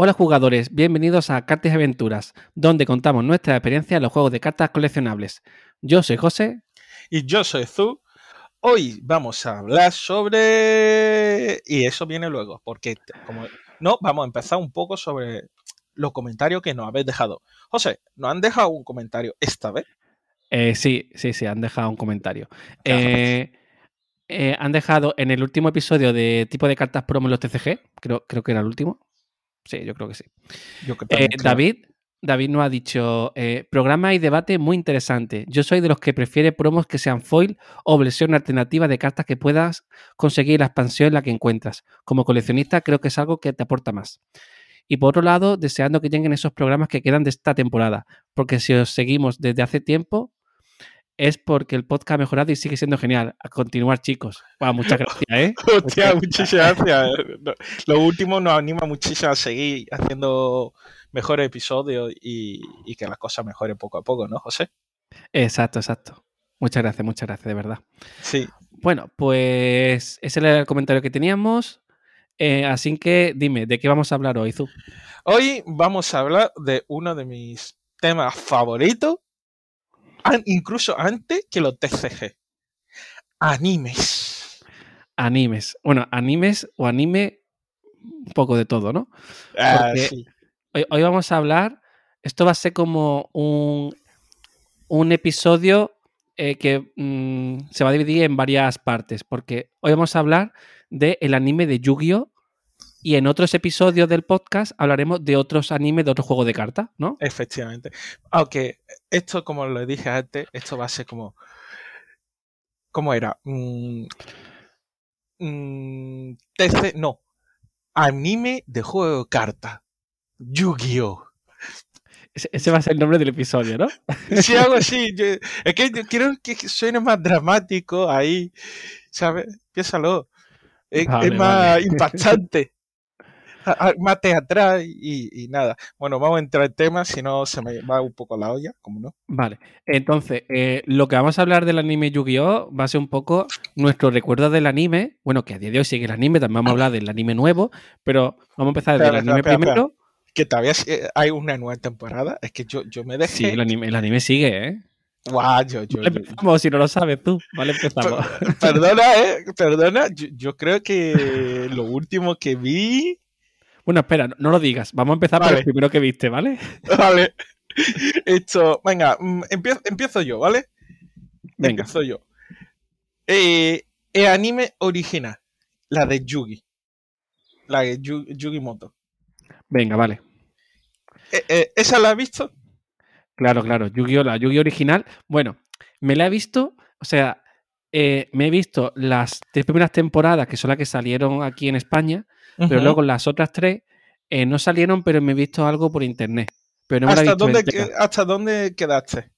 Hola jugadores, bienvenidos a Cartas y Aventuras, donde contamos nuestra experiencia en los juegos de cartas coleccionables. Yo soy José. Y yo soy Zu. Hoy vamos a hablar sobre... Y eso viene luego, porque como... No, vamos a empezar un poco sobre los comentarios que nos habéis dejado. José, ¿nos han dejado un comentario esta vez? Eh, sí, sí, sí, han dejado un comentario. Eh, eh, han dejado en el último episodio de tipo de cartas promo en los TCG, creo, creo que era el último. Sí, yo creo que sí. David, David nos ha dicho, programa y debate muy interesante. Yo soy de los que prefiere promos que sean foil o versión alternativa de cartas que puedas conseguir la expansión en la que encuentras. Como coleccionista creo que es algo que te aporta más. Y por otro lado, deseando que lleguen esos programas que quedan de esta temporada, porque si os seguimos desde hace tiempo, es porque el podcast ha mejorado y sigue siendo genial. A continuar, chicos. muchas gracias, ¿eh? Hostia, muchas gracias. Lo último nos anima muchísimo a seguir haciendo mejores episodios y, que las cosas mejoren poco a poco, ¿no, José? Exacto, exacto. Muchas gracias, muchas gracias, de verdad. Sí. Bueno, pues ese era el comentario que teníamos. Eh, así que dime, ¿de qué vamos a hablar hoy, Zu? Hoy vamos a hablar de uno de mis temas favoritos, incluso antes que los TCG. Animes. Animes. Bueno, animes o anime, un poco de todo, ¿no? Ah, sí. hoy, vamos a hablar, esto va a ser como un, un episodio eh, que mm, se va a dividir en varias partes, porque hoy vamos a hablar del anime de Yu-Gi-Oh! Y en otros episodios del podcast hablaremos de otros animes de otros juegos de cartas, ¿no? Efectivamente. Aunque esto, como lo dije antes, esto va a ser como. ¿Cómo era? Mm, mm, TC, no. Anime de juego de cartas. Yu-Gi-Oh! Ese, va a ser el nombre del episodio, ¿no? Sí, algo así. es que yo quiero que suene más dramático ahí. ¿Sabes? Piénsalo. Es, más impactante. más teatral y, y, nada. Bueno, vamos a entrar en temas, si no se me va un poco la olla, como no. Vale, entonces, eh, lo que vamos a hablar del anime Yu-Gi-Oh! va a ser un poco nuestro recuerdo del anime. Bueno, que a día de hoy sigue el anime, también vamos a hablar del anime nuevo, pero vamos a empezar desde el anime primero. Que todavía hay una nueva temporada, es que yo, yo me dejé. Sí, el anime, el anime sigue, ¿eh? Guau, yo, yo, empezamos, si no lo sabes tú. Vale, empezamos. Perdona, eh, perdona. Yo, creo que lo último que vi. Bueno, espera, no lo digas. Vamos a empezar por el primero que viste, ¿vale? Vale. Esto, venga, mm, empiezo, yo, ¿vale? Venga. Empiezo yo. Eh, el anime original, la de Yugi. La de Yugi, Moto. Venga, vale. Eh, eh, ¿Esa la has visto? Claro, claro. Yu-Gi-Oh! La Yu-Gi-Oh! original. Bueno, me la he visto, o sea, eh, me he visto las tres primeras temporadas, que son las que salieron aquí en España, pero luego las otras tres eh, no salieron, pero me he visto algo por internet. Pero ¿Hasta, dónde, ¿Hasta dónde quedaste?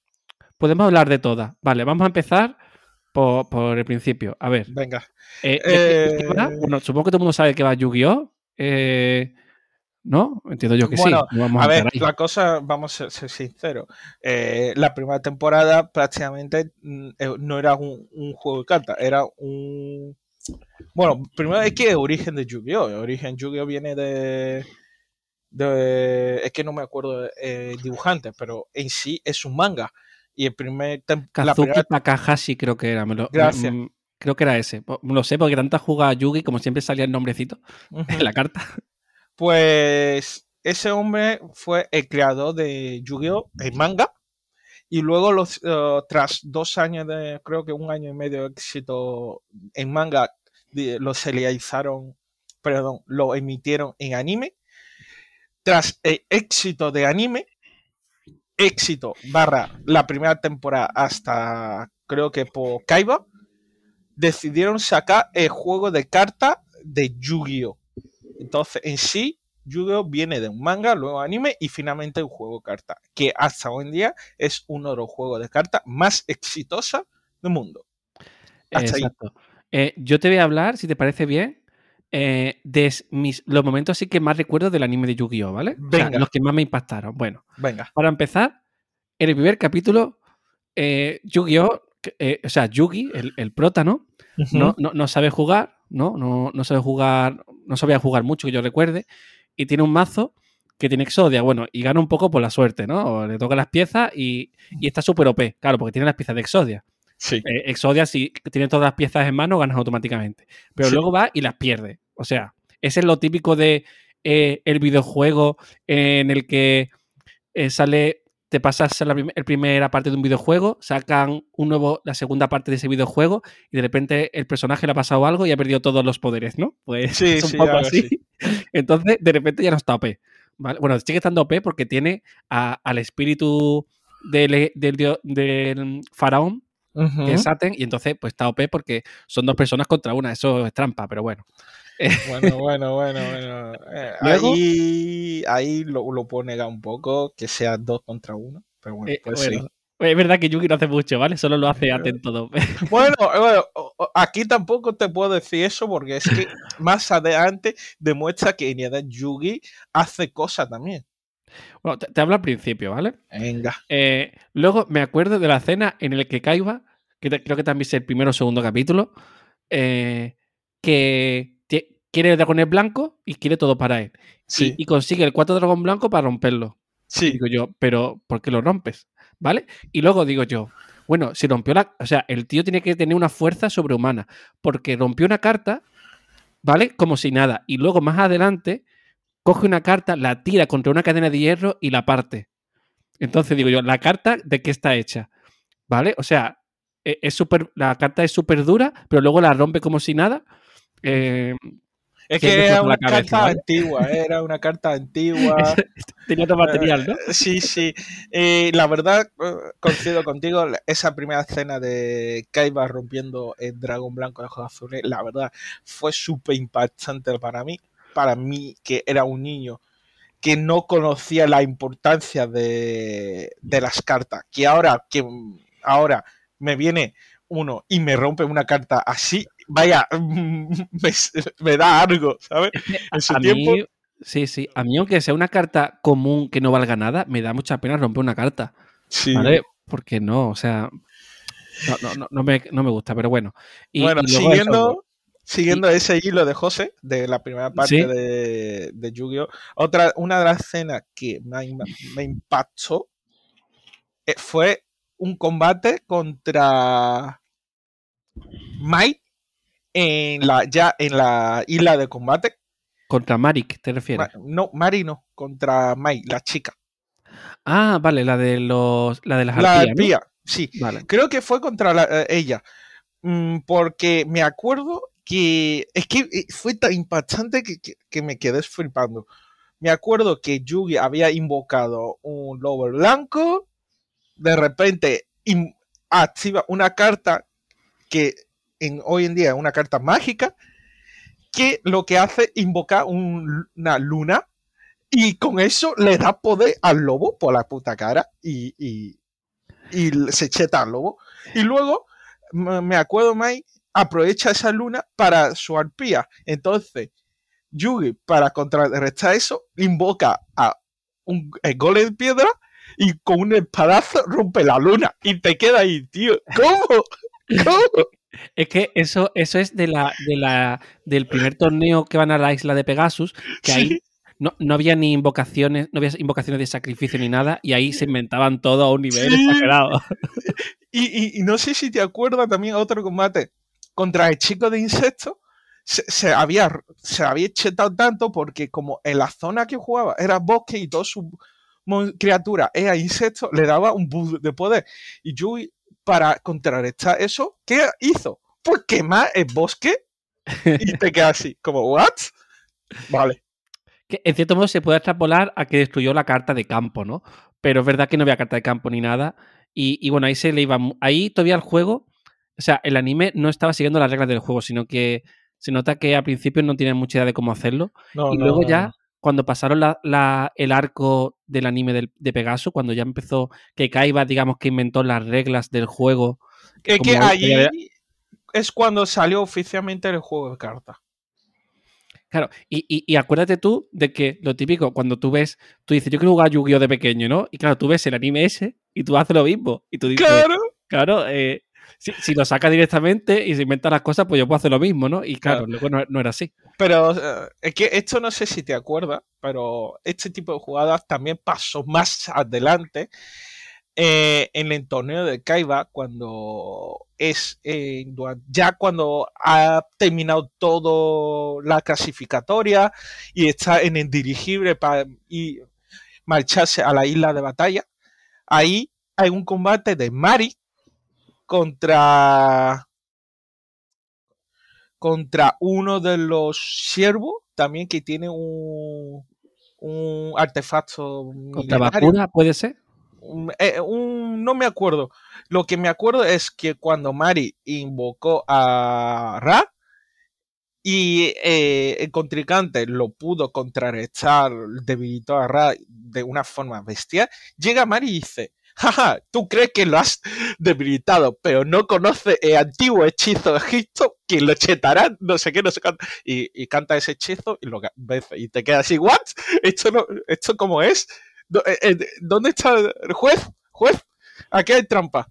Podemos hablar de todas. Vale, vamos a empezar por, el principio. A ver. Venga. Eh, bueno, supongo que todo el mundo sabe que va Yu-Gi-Oh! ¿No? Entiendo yo que sí. a, ver, la cosa, vamos a ser, sinceros. Eh, la primera temporada prácticamente mm, eh, no era un, juego de cartas, era un. Bueno, primero es que origen de Yu-Gi-Oh! El origen Yu-Gi-Oh! viene de, Es que no me acuerdo de dibujante, pero en sí es un manga. Y el primer. Kazuki Takahashi creo que era. Gracias. Creo que era ese. Lo sé, porque tanta jugada Yugi, como siempre salía el nombrecito en la carta. Pues ese hombre fue el creador de Yu-Gi-Oh! el manga. Y luego, los, eh, tras dos años de, creo que un año y medio de éxito en manga, lo serializaron, perdón, lo emitieron en anime. Tras el éxito de anime, éxito barra la primera temporada hasta creo que por Kaiba, decidieron sacar el juego de carta de Yu-Gi-Oh! Entonces, en sí, Yu-Gi-Oh! viene de un manga, luego anime y finalmente un juego de cartas, que hasta hoy en día es uno de los juegos de cartas más exitosos del mundo. Exacto. Eh, yo te voy a hablar, si te parece bien, eh, de mis, los momentos así que más recuerdo del anime de Yu-Gi-Oh! ¿vale? Venga. los que más me impactaron. Bueno, Venga. para empezar, en el primer capítulo, eh, Yu-Gi-Oh! o sea, Yugi, el, el prota, ¿no? no, sabe jugar, ¿no? ¿no? No sabe jugar, no sabía jugar mucho que yo recuerde, y tiene un mazo que tiene Exodia, bueno, y gana un poco por la suerte, ¿no? Le toca las piezas y, y está súper OP, claro, porque tiene las piezas de Exodia. Sí. Eh, Exodia, si tiene todas las piezas en mano, ganas automáticamente. Pero Sí. luego va y las pierde. O sea, ese es lo típico de eh, el videojuego en el que eh, sale, te pasas la, prim- primera parte de un videojuego, sacan un nuevo, la segunda parte de ese videojuego y de repente el personaje le ha pasado algo y ha perdido todos los poderes, ¿no? Pues Sí, es un sí, poco así. Entonces, de repente ya no está OP. ¿vale? Bueno, sigue estando OP porque tiene a- al espíritu del, del dio- del faraón que es Saten, y entonces pues está OP porque son dos personas contra una, eso es trampa, pero bueno. Bueno, bueno, bueno, bueno. Eh, ahí ahí lo, lo puedo negar un poco, que sea dos contra uno. Pero bueno, Eh, pues bueno, sí. Es verdad que Yugi no hace mucho, ¿vale? Solo lo hace Eh, atento dos Bueno, bueno, aquí tampoco te puedo decir eso porque es que más adelante demuestra que en realidad Yugi hace cosas también. Bueno, te, te hablo al principio, ¿vale? Venga. Eh, luego me acuerdo de la escena en la que Kaiba, que te- creo que también es el primero o segundo capítulo, eh, que quiere el dragón blanco y quiere todo para él. Sí, Y, y consigue el cuatro dragón blanco para romperlo. sí. Digo yo, pero ¿por qué lo rompes? ¿Vale? Y luego digo yo, bueno, si rompió la. O sea, el tío tiene que tener una fuerza sobrehumana. Porque rompió una carta, ¿vale? Como si nada. Y luego más adelante, coge una carta, la tira contra una cadena de hierro y la parte. Entonces digo yo, ¿la carta de qué está hecha? ¿Vale? O sea, e- es súper. La carta es súper dura, pero luego la rompe como si nada. Eh, Es que era una cabeza, carta ¿vale? antigua, ¿eh? era una carta antigua. tenía otro material, ¿no? Eh, Sí, sí. Eh, la verdad, eh, coincido contigo, esa primera escena de Kaiba rompiendo el dragón blanco de ojos azules, la verdad, fue súper impactante para mí. Para mí, que era un niño que no conocía la importancia de, de las cartas. Que ahora, que ahora me viene uno y me rompe una carta así, vaya, me, me da algo, ¿sabes? En su a tiempo. mí, sí, sí. A mí, aunque sea una carta común que no valga nada, me da mucha pena romper una carta. Sí. ¿Vale? Porque no, o sea. No, no, no, no me, no me gusta, pero bueno. Y, bueno, y siguiendo, siguiendo ese hilo de José, de la primera parte Sí. de, de Yu-Gi-Oh! Otra, una de las escenas que me impactó eh, fue un combate contra Mai en la, ya en la isla de combate. contra Marik, ¿te refieres? Ma- no, Mari no, contra Mai, la chica. Ah, vale, la de los. La de las La arpías, ¿no? arpía, sí. Vale. Creo que fue contra la- eh, ella. Mm, porque me acuerdo que es que eh, fue tan impactante que, que- que me quedé flipando. Me acuerdo que Yugi había invocado un lobo blanco. De repente in- activa una carta que en, hoy en día es una carta mágica. Que lo que hace invocar un- una luna. Y con eso le da poder al lobo por la puta cara. Y, y, se cheta al lobo. Y luego, me acuerdo, Mai aprovecha esa luna para su arpía. Entonces, Yugi, para contrarrestar eso, invoca a un golem de piedra y con un espadazo rompe la luna. Y te queda ahí, tío. ¿Cómo? ¿Cómo? Es que eso, eso es de la, de la, del primer torneo que van a la isla de Pegasus, que ahí Sí, no, no había ni invocaciones, no había invocaciones de sacrificio ni nada, y ahí se inventaban todo a un nivel Sí. exagerado. Y, y- y no sé si te acuerdas también otro combate contra el chico de insectos. Se, se había, se había chetado tanto porque como en la zona que jugaba era bosque y todas sus mon- criaturas era insectos, le daba un boost de poder. Y Yui, para contrarrestar eso, ¿qué hizo? Pues quemar el bosque y te quedas así, como, ¿what? Vale. Que en cierto modo se puede extrapolar a que destruyó la carta de campo, ¿no? Pero es verdad que no había carta de campo ni nada. Y, y bueno, ahí se le iba. Ahí todavía el juego. O sea, el anime no estaba siguiendo las reglas del juego, sino que se nota que al principio no tenían mucha idea de cómo hacerlo. No, y no, luego no, ya. Cuando pasaron la- la- el arco del anime del- de Pegaso, cuando ya empezó que Kaiba, digamos, que inventó las reglas del juego. Es que allí es cuando salió oficialmente el juego de cartas. Claro, y, y- y acuérdate tú de que lo típico, cuando tú ves, tú dices, yo quiero jugar Yu-Gi-Oh! de pequeño, ¿no? Y claro, tú ves el anime ese y tú haces lo mismo. Y tú dices, Claro. claro, eh, si, si lo saca directamente y se inventa las cosas, pues yo puedo hacer lo mismo, ¿no? Y claro, Claro. luego no, no era así. Pero es que esto no sé si te acuerdas, pero este tipo de jugadas también pasó más adelante eh, en el torneo de Kaiba cuando es eh, ya cuando ha terminado todo la clasificatoria y está en el dirigible para marcharse a la isla de batalla. Ahí hay un combate de Mari contra contra uno de los siervos también que tiene un, un artefacto. ¿Contra vacuna puede ser? Eh, no me acuerdo. Lo que me acuerdo es que cuando Mari invocó a Ra y eh, el contrincante lo pudo contrarrestar, debilitó a Ra de una forma bestial, llega Mari y dice, jaja, tú crees que lo has debilitado, pero no conoce el antiguo hechizo de Egipto que lo chetará, no sé qué, no sé cuánto. Y, canta ese hechizo y lo y te quedas así, ¿what? ¿Esto, no, esto cómo es? Eh, eh, ¿Dónde está el juez? ¿Juez? Aquí hay trampa.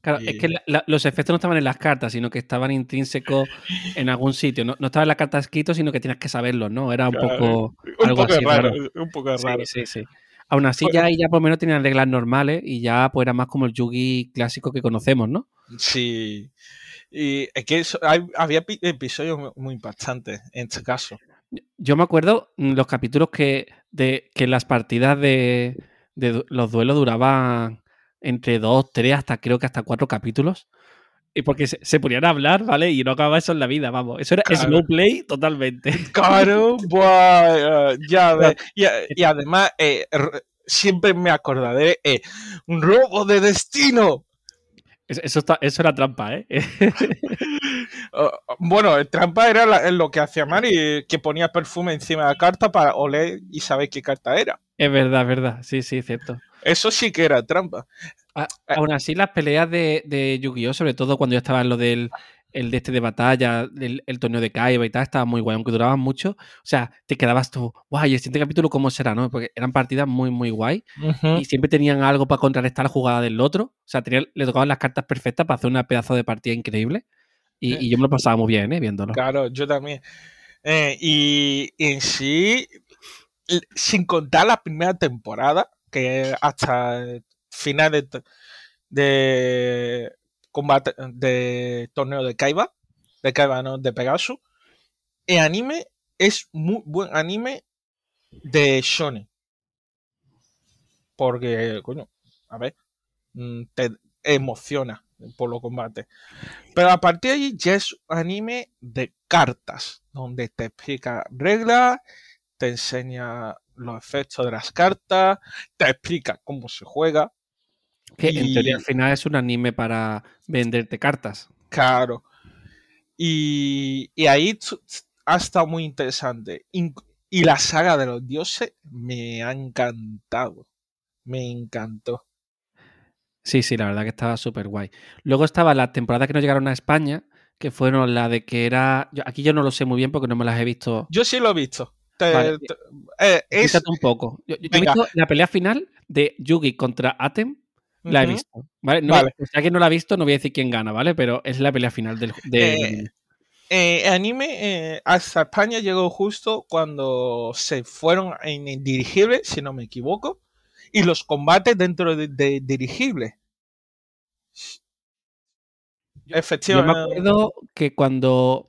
Claro, es que los efectos no estaban en las cartas, sino que estaban intrínsecos en algún sitio. No, estaba en la carta escrito, sino que tienes que saberlo, ¿no? Era un poco. Un algo poco raro, Un poco raro. Sí, sí, sí. Aún así, pues ya ya por lo menos tenían reglas normales y ya pues era más como el Yugi clásico que conocemos, ¿no? Sí. Y es que había episodios muy impactantes en este caso. Yo me acuerdo mm, los capítulos que, de, que las partidas de, de los duelos duraban entre dos, tres, hasta creo que hasta cuatro capítulos. Y porque se, ponían a hablar, ¿vale? Y no acababa eso en la vida, vamos. Eso era slow play totalmente. Claro, buah, ya ves. Y, además, eh, siempre me acordaré, eh, un robo de destino. Eso, está, eso era trampa, ¿eh? Oh, bueno, trampa era lo que hacía Mari, que ponía perfume encima de la carta para oler y saber qué carta era. Es verdad, es verdad. Sí, sí, cierto. Eso sí que era trampa. Aún así, las peleas de, de Yu-Gi-Oh!, sobre todo cuando ya estaba en lo del el de este de batalla, el, torneo de Kaiba y tal, estaba muy guay, aunque duraban mucho. O sea, te quedabas tú, guay, ¿y el siguiente capítulo cómo será, no? Porque eran partidas muy, muy guay y siempre tenían algo para contrarrestar la jugada del otro. O sea, le tocaban las cartas perfectas para hacer una pedazo de partida increíble. Y, y yo me lo pasaba muy bien, ¿eh? Viéndolo. Claro, yo también. Eh, y en sí, sin contar la primera temporada, que hasta finales de, combate de torneo de Kaiba, de Kaiba no, de Pegasus, el anime es muy buen anime de shonen. Porque, coño, a ver, mm, te emociona por los combates. Pero a partir de ahí ya es anime de cartas, donde te explica reglas, te enseña los efectos de las cartas, te explica cómo se juega. Que en teoría al final es un anime para venderte cartas. Claro. Y, ahí ha estado muy interesante. Y la saga de los dioses me ha encantado. Me encantó. Sí, sí, la verdad que estaba súper guay. Luego estaba la temporada que no llegaron a España, que fueron la de que era. aquí yo no lo sé muy bien porque no me las he visto. Yo sí lo he visto. Eh, un poco. Yo, he visto la pelea final de Yugi contra Atem. La he visto. ¿vale? No, Si alguien no la ha visto, no voy a decir quién gana, ¿vale? Pero es la pelea final del. Eh, eh, anime hasta España llegó justo cuando se fueron en el dirigible, si no me equivoco, y los combates dentro de, dirigible. Efectivamente. Yo me acuerdo que cuando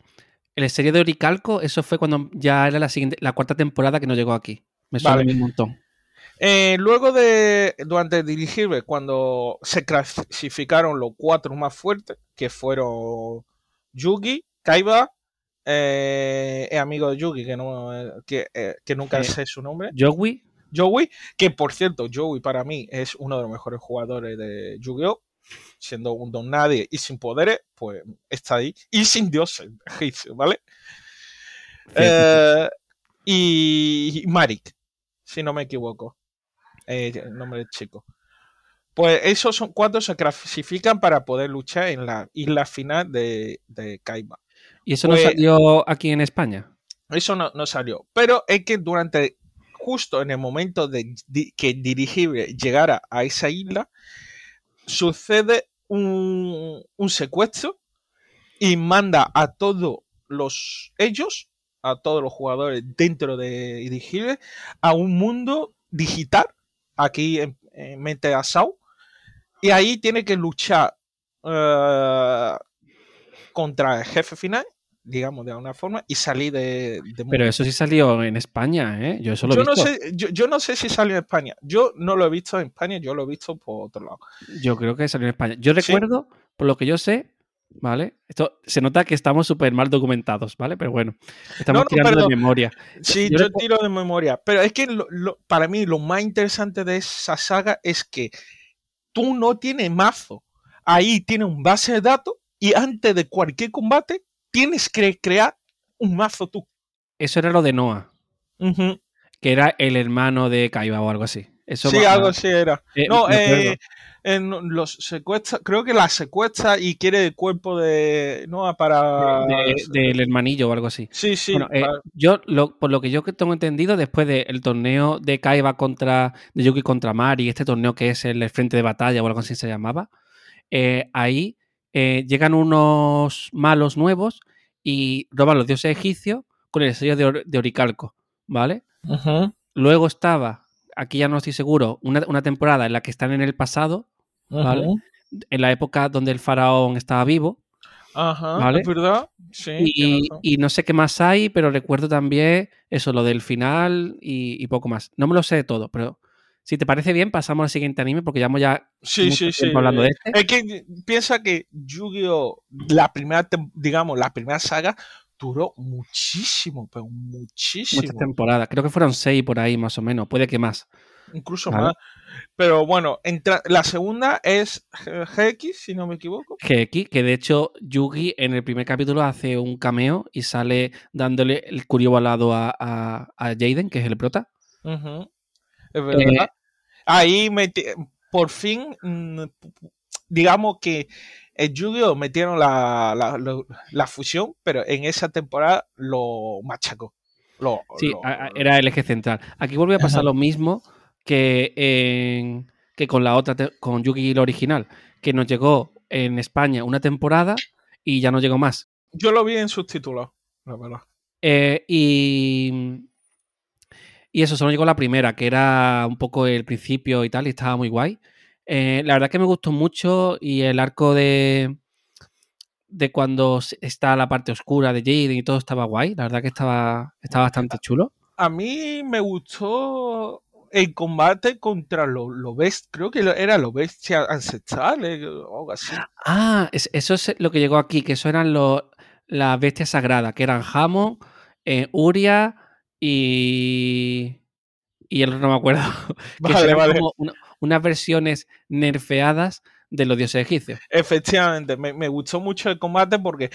el serie de Oricalco, eso fue cuando ya era la siguiente, la cuarta temporada que no llegó aquí. Me suena un montón. Eh, luego de, durante el dirigible, cuando se clasificaron los cuatro más fuertes, que fueron Yugi, Kaiba, eh, el amigo de Yugi, que, no, que, eh, nunca sé su nombre. Joey. Joey, que por cierto, Joey para mí es uno de los mejores jugadores de Yu-Gi-Oh! siendo un don nadie y sin poderes, pues está ahí. Y sin dioses, ¿vale? Eh, y Marik, si no me equivoco. Eh, el nombre del chico. Pues esos son cuatro se clasifican para poder luchar en la isla final de, de. ¿Y eso no pues salió aquí en España? Eso no, no, salió. Pero es que durante, justo en el momento de, que el dirigible llegara a esa isla, sucede un, secuestro y manda a todos los ellos a todos los jugadores dentro de dirigirles a un mundo digital, aquí en, Mente Asau, y ahí tiene que luchar eh, contra el jefe final, digamos de alguna forma, y salir de, Pero eso sí salió en España, ¿eh? Yo eso lo he visto. No sé, yo, no sé si salió en España. Yo no lo he visto en España, yo lo he visto por otro lado. Yo creo que salió en España. Yo recuerdo, por lo que yo sé, ¿vale? Esto se nota que estamos súper mal documentados, ¿vale? Pero bueno, estamos tirando de memoria. Sí, yo, tiro de memoria. Pero es que para mí lo más interesante de esa saga es que tú no tienes mazo. Ahí tienes un base de datos y antes de cualquier combate tienes que crear un mazo tú. Eso era lo de Noah. Que era el hermano de Kaiba o algo así. Eso sí, algo así era. Eh, no, eh, en los secuestra, creo que la secuestra y quiere el cuerpo de Noah para del hermanillo o algo así. Sí, sí. Eh, yo por lo que yo tengo entendido después del torneo de Kaiba contra de Yuki contra Mari, este torneo que es el frente de batalla o algo así se llamaba, eh, ahí eh, llegan unos malos nuevos y roban los dioses egipcios con el sello de, Oricalco, ¿vale? Luego estaba, aquí ya no estoy seguro, una, una temporada en la que están en el pasado en la época donde el faraón estaba vivo. Ajá, ¿es verdad? Sí. Y, no sé qué más hay, pero recuerdo también eso, lo del final y, poco más. No me lo sé de todo, pero si te parece bien, pasamos al siguiente anime porque ya hemos ya sí, sí, sí. hablando de este. Es que piensa que Yu-Gi-Oh! la primera, digamos, la primera saga duró muchísimo, pero muchísimo. Muchas temporadas. Creo que fueron seis por ahí, más o menos. Puede que más. Incluso más. Pero bueno, la segunda es GX, si no me equivoco. GX, que de hecho Yugi en el primer capítulo hace un cameo y sale dándole el curioso lado a, a, Jaden, que es el prota. Es verdad. Eh, Ahí por fin, mm, digamos que en Yu-Gi-Oh! metieron la, fusión, pero en esa temporada lo machacó. sí, era el eje central. Aquí vuelve a pasar lo mismo que, que con la otra, con Yugi el original, que nos llegó en España una temporada y ya no llegó más. Yo lo vi en subtítulos, la verdad. Eh, y, y eso, solo llegó la primera, que era un poco el principio y tal, y estaba muy guay. Eh, la verdad que me gustó mucho y el arco de, de cuando está la parte oscura de Jaden y todo estaba guay. La verdad que estaba, estaba bastante chulo. A mí me gustó el combate contra los lo best, creo que era los bestias ancestrales o algo así. Ah, eso es lo que llegó aquí, que eso eran los, las bestias sagradas, que eran Hamon, eh, Uria y. Y el no me acuerdo. Vale, vale. Como unas versiones nerfeadas de los dioses egipcios. Efectivamente, me, gustó mucho el combate porque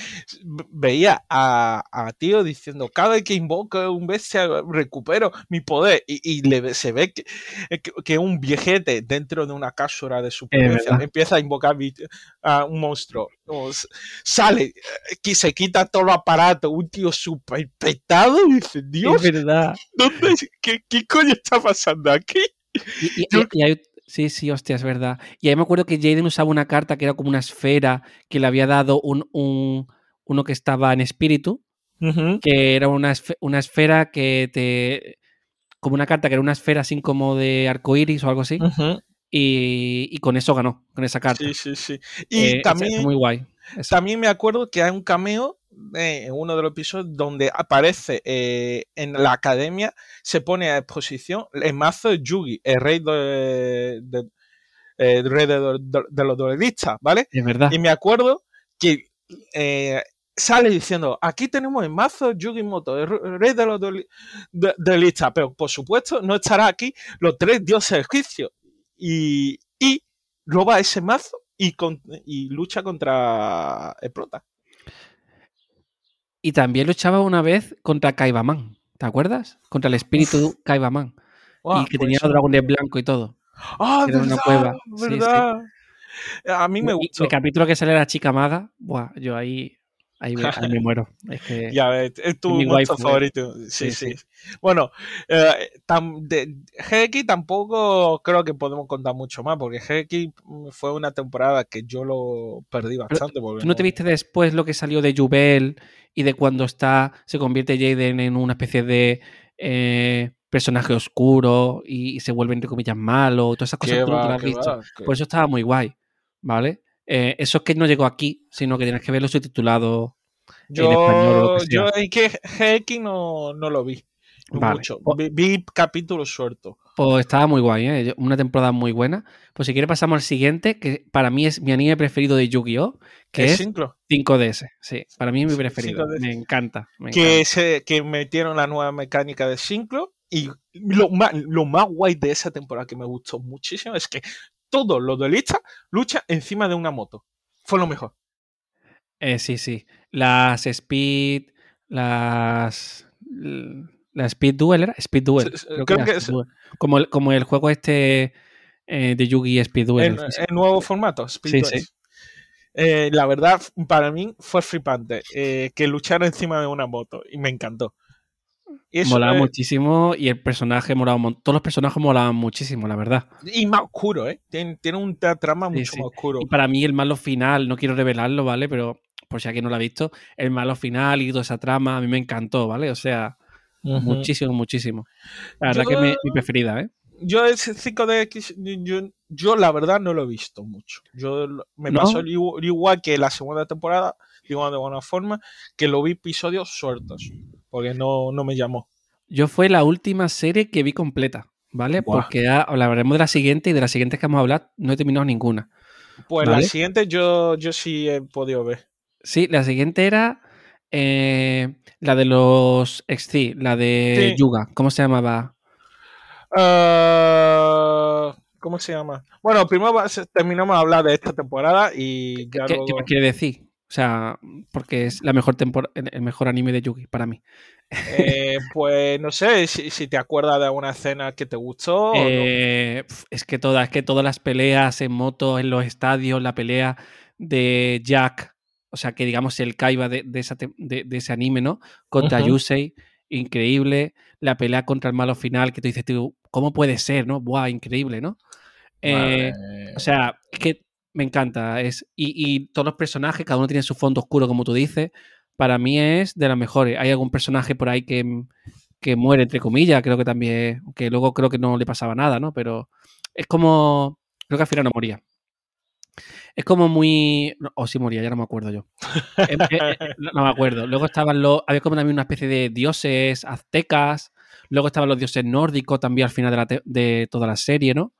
veía a, a, Tío diciendo, cada vez que invoco un bestia recupero mi poder y, le, se ve que, que, un viejete dentro de una cápsula de supervivencia empieza a invocar a un monstruo. sale, que se quita todo el aparato, un tío súper petado y dice, Dios, verdad. qué, coño está pasando aquí? y hay, Sí, sí, hostia, es verdad. Y ahí me acuerdo que Jaden usaba una carta que era como una esfera que le había dado un, uno que estaba en espíritu, que era una, una, esfera que te. como una carta que era una esfera así como de arcoiris o algo así. y, con eso ganó, con esa carta. Sí, sí, sí. Y eh, también. muy guay. También me acuerdo que hay un cameo en uno de los episodios donde aparece eh, en la academia, se pone a exposición el mazo de Yugi, el rey de, eh, de, los duelistas, ¿vale? Es verdad. Y me acuerdo que eh, sale diciendo, aquí tenemos el mazo Yugi Moto, el rey de los duelistas, pero por supuesto no estará aquí los tres dioses egipcios. Y, y roba ese mazo y, y lucha contra el prota. Y también luchaba una vez contra Kaibaman. ¿Te acuerdas? Contra el espíritu Kaibaman. y que tenía pues los dragones blanco y todo. ¡Ah, verdad, una cueva. verdad! A mí me gustó. El capítulo que sale la chica maga, buah, yo ahí ahí me, ahí me muero. Es que Ya ves, es tu ¿eh? favorito. Sí, Sí, sí. Bueno, eh, tam- de GX tampoco creo que podemos contar mucho más, porque GX fue una temporada que yo lo perdí bastante. ¿Tú no te viste después lo que salió de Jubel y de cuando está, se convierte Jaden en una especie de eh, personaje oscuro y, y se vuelve entre comillas malo? Todas esas cosas ¿Qué tú no te las has visto. Por eso estaba muy guay, ¿vale? Eh, eso es que no llegó aquí, sino que tienes que verlo subtitulado. en español o lo Yo, que sea. yo es que GX no, no lo vi Vale. mucho. O- Vi, vi capítulos sueltos. Pues estaba muy guay, ¿eh? Yo- Una temporada muy buena. Pues si quieres pasamos al siguiente, que para mí es mi anime preferido de Yu-Gi-Oh! Que ¿Es es Syncro? 5DS. Sí, para mí es mi preferido. 5DS. Me encanta. me que, encanta. se, que metieron la nueva mecánica de Syncro y lo más, lo más guay de esa temporada que me gustó muchísimo es que todos los duelistas luchan encima de una moto. Fue lo mejor. Eh, sí, sí. Las Speed, las... La Speed Duel era Speed Duel. Creo que es- Duel. Como, el, como el juego este eh, de Yugi Speed Duel. El en nuevo formato, Speed Sí, Duels. sí. Eh, la verdad, para mí fue flipante eh, que luchara encima de una moto y me encantó. Eso, Molaba eh, muchísimo y el personaje molaba Todos los personajes molaban muchísimo, la verdad. y más oscuro, ¿eh? Tiene, tiene un tra- trama Sí, mucho sí. más oscuro. Y para mí el malo final, no quiero revelarlo, ¿vale? Pero por si alguien no lo ha visto, el malo final y toda esa trama a mí me encantó, ¿vale? O sea, Ujú. muchísimo, muchísimo. La verdad Yo- que es mi, mi preferida, ¿eh? Yo ese 5DX, yo, yo la verdad no lo he visto mucho. Yo me ¿No? pasó igu- igual que la segunda temporada, digo de buena forma, que lo vi episodios sueltos, porque no, no me llamó. Yo fue la última serie que vi completa, ¿vale? Buah. Porque ya hablaremos de la siguiente y de la siguiente que vamos a hablar no he terminado ninguna. Pues Vale. la siguiente yo, yo sí he podido ver. Sí, la siguiente era eh, la de los XC, la de Sí. Yuga. ¿Cómo se llamaba? Ah, ¿Cómo se llama? Bueno, primero terminamos de hablar de esta temporada y ¿Qué, ya qué- luego... qué más quiere decir? O sea, porque es la mejor tempor- el mejor anime de Yugi para mí. Eh, pues no sé si, si te acuerdas de alguna escena que te gustó. o no. Eh, es que todas, es que todas las peleas en moto, en los estadios, la pelea de Jack, o sea que digamos el Kaiba de, de esa tem- de- de ese anime, ¿no? Contra Ujú. Yusei, increíble. La pelea contra el malo final, que tú dices, tú, ¿cómo puede ser, no? Buah, increíble, ¿no? Eh, o sea, es que me encanta. Es, y, y todos los personajes, cada uno tiene su fondo oscuro, como tú dices. Para mí es de las mejores. Hay algún personaje por ahí que, que muere, entre comillas, creo que también. Que luego creo que no le pasaba nada, ¿no? Pero es como. Creo que al final no moría. Es como muy. O sí moría, ya no me acuerdo yo. No, no me acuerdo. Luego estaban los. Había como también una especie de dioses aztecas. Luego estaban los dioses nórdicos también al final de, la te- de toda la serie, ¿no?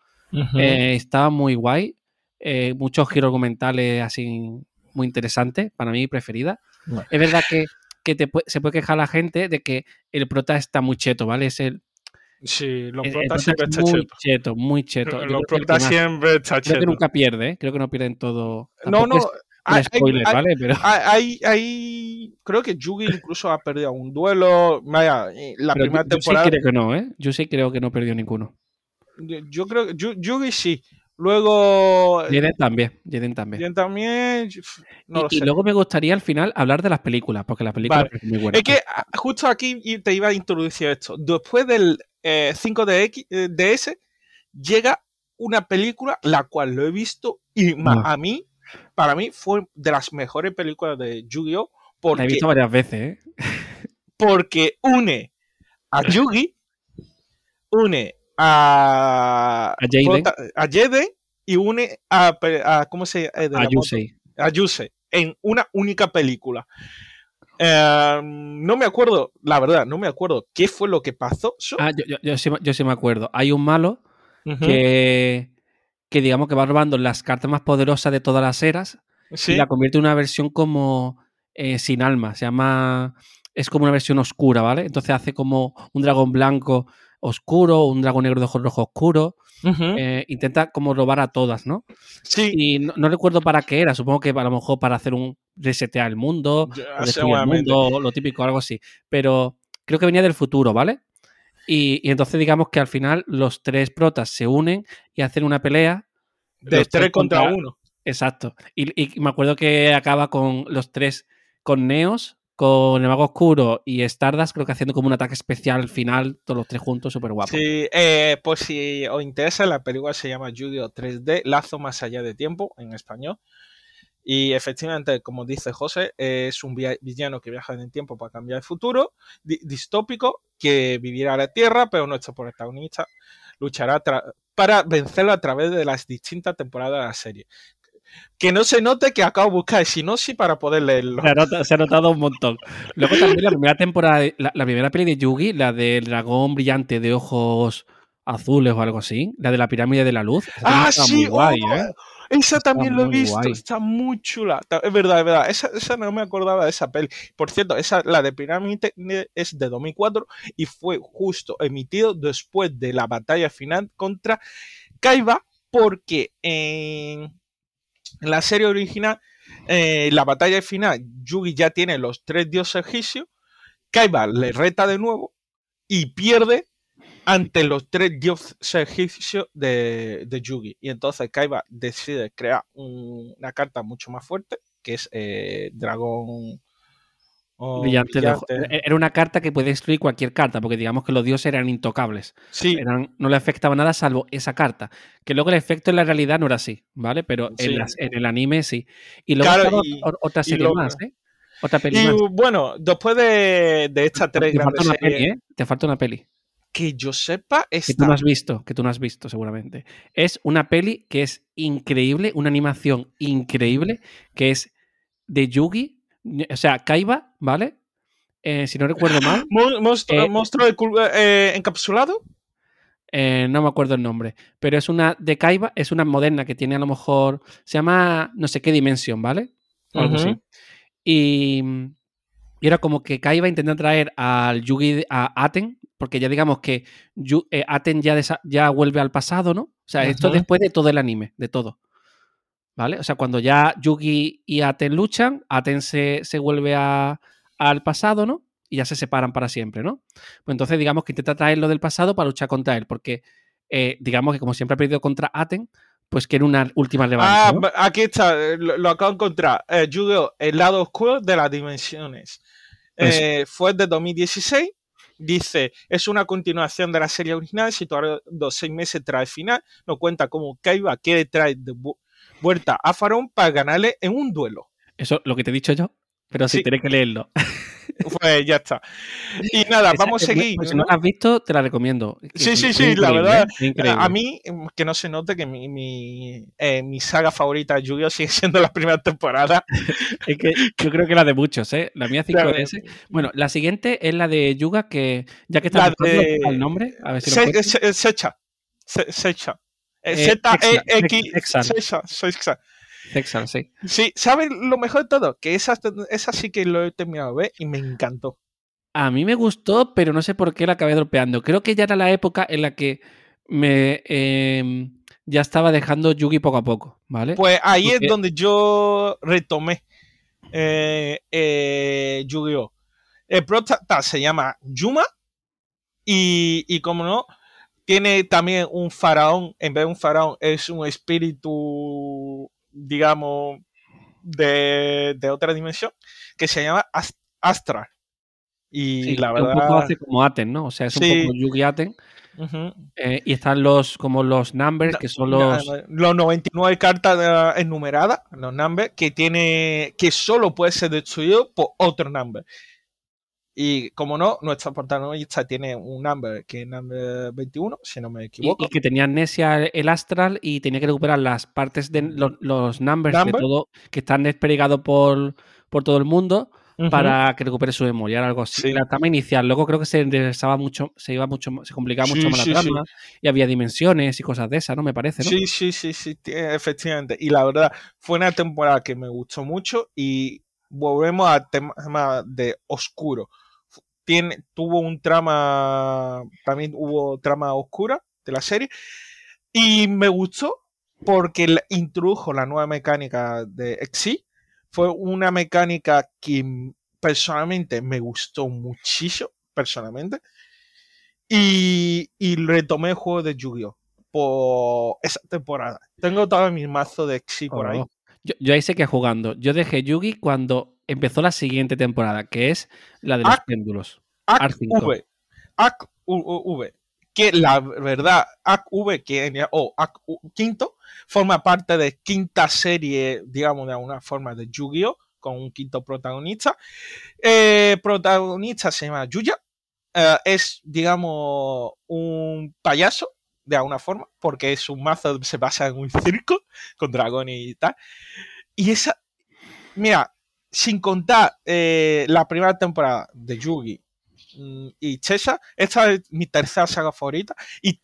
Eh, estaba muy guay. Eh, muchos giros argumentales así muy interesantes. Para mí, preferida. Bueno. Es verdad que, que te se puede quejar la gente de que el prota está muy cheto, ¿vale? Es el, Sí, los el- el protas prota siempre es está muy cheto. cheto, muy cheto. Los creo protas más- siempre está creo cheto. que nunca pierde, ¿eh? Creo que no pierde en todo. No, Tampoco no. hay- spoiler, hay- ¿vale? Pero, hay, creo que Yugi incluso ha perdido un duelo. Vaya, eh, la pero primera yo, yo sí temporada. creo que no, ¿eh? Yo sí creo que no perdió ninguno. Yo, yo creo que Yu- Yugi sí. Luego. Jaden también, Jaden también. Yo también. No y, lo y sé. luego me gustaría al final hablar de las películas, porque las películas Vale. son muy buenas. Es que ah, justo aquí te iba a introducir esto. Después del eh, 5DX, eh, llega una película la cual lo he visto y a mí, para mí, fue de las mejores películas de Yu-Gi-Oh! la he Porque, visto varias veces, ¿eh? porque une a Yugi, une a, A Jaden. prota- a Jaden y une a, a- ¿cómo se eh, de A? Yusei. a Yusei en una única película. Eh, no me acuerdo, la verdad, no me acuerdo qué fue lo que pasó. So- Ah, yo, yo, yo sí, me- yo sí me acuerdo. Hay un malo que, que digamos que va robando las cartas más poderosas de todas las eras sí, y la convierte en una versión como eh, sin alma. Se llama. Es como una versión oscura, ¿vale? Entonces hace como un dragón blanco oscuro, un dragón negro de ojos rojos oscuro. eh, intenta como robar a todas, ¿no? sí, Y no, no recuerdo para qué era. Supongo que a lo mejor para hacer un resetear el mundo, ya, destruir el mundo, lo típico, algo así. Pero creo que venía del futuro, ¿vale? Y, y entonces digamos que al final los tres protas se unen y hacen una pelea. De los tres contra uno. Exacto. Y, y me acuerdo que acaba con los tres con Neos, con el Mago Oscuro y Stardust, creo que haciendo como un ataque especial final, todos los tres juntos, súper guapo. Sí, eh, pues si os interesa, la película se llama Judio 3D, Lazo más allá de tiempo, en español. Y efectivamente, como dice José, es un villano que viaja en el tiempo para cambiar el futuro, distópico, que vivirá la Tierra, pero nuestro protagonista luchará para vencerlo a través de las distintas temporadas de la serie. Que no se note que acabo de buscar sinopsis para poder leerlo. Se ha, notado, un montón. Luego también la primera temporada, la, primera peli de Yugi, la del dragón brillante de ojos azules o algo así, la de la pirámide de la luz. Ah, sí, guay, oh, ¿eh? Esa también lo he visto, está muy chula. Es verdad, es verdad. Esa, no me acordaba de esa peli. Por cierto, esa, la de Pirámide es de 2004 y fue justo emitido después de la batalla final contra Kaiba, porque en la serie original, eh, la batalla final, Yugi ya tiene los tres dioses egipcios. Kaiba le reta de nuevo y pierde ante los tres dioses egipcios de, de, Yugi. Y entonces Kaiba decide crear una carta mucho más fuerte, que es eh, Dragón. Brillante. E-, era una carta que puede destruir cualquier carta, porque digamos que los dioses eran intocables. Sí. no le afectaba nada salvo esa carta. Que luego el efecto en la realidad no era así, ¿vale? Pero en, el anime sí. Y luego otra serie más, ¿eh? Otra peli y bueno, después de, de estas tres grandes series. ¿eh? Te falta una peli que yo sepa está... Que tú no has visto, que tú no has visto seguramente. Es una peli que es increíble, una animación increíble, que es de Yugi, o sea, Kaiba, ¿vale? Eh, si no recuerdo mal. ¿Monstruo, eh, monstruo eh, encapsulado? no me acuerdo el nombre, pero es una de Kaiba, es una moderna que tiene a lo mejor, se llama no sé qué dimensión, ¿vale? O algo así. Y, y, era como que Kaiba intenta traer al Yugi, a Aten, porque ya digamos que Aten ya, ya vuelve al pasado, ¿no? O sea, esto después de todo el anime, de todo. ¿Vale? O sea, cuando ya Yugi y Aten luchan, Aten se, vuelve al pasado, ¿no? Y ya se separan para siempre, ¿no? Pues entonces digamos que intenta traerlo del pasado para luchar contra él, porque eh, digamos que como siempre ha perdido contra Aten, pues quiere una última revancha. Ah, aquí está, eh, lo, acabo de encontrar. Yu-Gi-Oh! El lado oscuro de las dimensiones. fue de 2016 Dice, es una continuación de la serie original, situado seis meses tras el final. Nos cuenta cómo Kaiba quiere traer de vuelta a Farón para ganarle en un duelo. Eso, lo que te he dicho yo, pero sí, sí que leerlo. Pues ya está. Y nada, vamos a seguir. Pues si no la has visto, te la recomiendo. Sí, sí, sí, la verdad. A mí, que no se note que mi, mi, eh, mi saga favorita de Yu-Gi-Oh! sigue siendo la primera temporada. es que yo creo que la de muchos, ¿eh? La mía 5DS. Bueno, la siguiente es la de Yuga, que ya que está de... el nombre, a ver si Se, lo se, Secha. Secha. Z-E-X. Secha. Secha. Texan, sí. Sí, ¿sabes lo mejor de todo? Que esa, esa sí que lo he terminado de ver y me encantó. A mí me gustó, pero no sé por qué la acabé dropeando. Creo que ya era la época en la que me em, ya estaba dejando Yugi poco a poco, ¿vale? Pues ahí es donde yo retomé eh, eh, Yu-Gi-Oh! El prota se llama Yuma y, y como no, tiene también un faraón, en vez de un faraón, es un espíritu digamos, de, otra dimensión, que se llama Astra. Y la verdad. Un poco hace como Aten, ¿no? O sea, es un poco Yugi Aten. Eh, y están los como los numbers, que son los. Los 99 cartas eh, enumeradas, los numbers, que tiene. que solo puede ser destruido por otro number. Y como no, nuestra protagonista tiene un number que es number 21, si no me equivoco. Y, que tenía amnesia el astral y tenía que recuperar las partes de los, numbers de todo, que están desperdigados por, por todo el mundo para que recupere su memoria, algo así. La trama inicial, luego creo que se mucho, se iba mucho, se complicaba mucho más la trama y había dimensiones y cosas de esas, ¿no? Me parece, ¿no? Sí, sí, sí, sí, efectivamente. Y la verdad, fue una temporada que me gustó mucho y volvemos al tema de oscuro tuvo un trama, también hubo trama oscura de la serie. Y me gustó porque introdujo la nueva mecánica de XY. Fue una mecánica que personalmente me gustó muchísimo, personalmente. Y, retomé el juego de Yu-Gi-Oh! por esa temporada. Tengo todo mi mazo de XY por ahí. Oh. Yo, ahí sé que jugando. Yo dejé Yugi cuando empezó la siguiente temporada, que es la de los péndulos. AC-V. AC-V. Que la verdad, AC-V, que, o quinto, forma parte de quinta serie, digamos, de alguna forma, de Yu-Gi-Oh! con un quinto protagonista. Eh, protagonista se llama Yuya. Eh, es, digamos, un payaso, de alguna forma, porque su mazo se basa en un circo con dragones y tal. Y esa, mira, sin contar eh, la primera temporada de Yugi mm, y Chesa, esta es mi tercera saga favorita. Y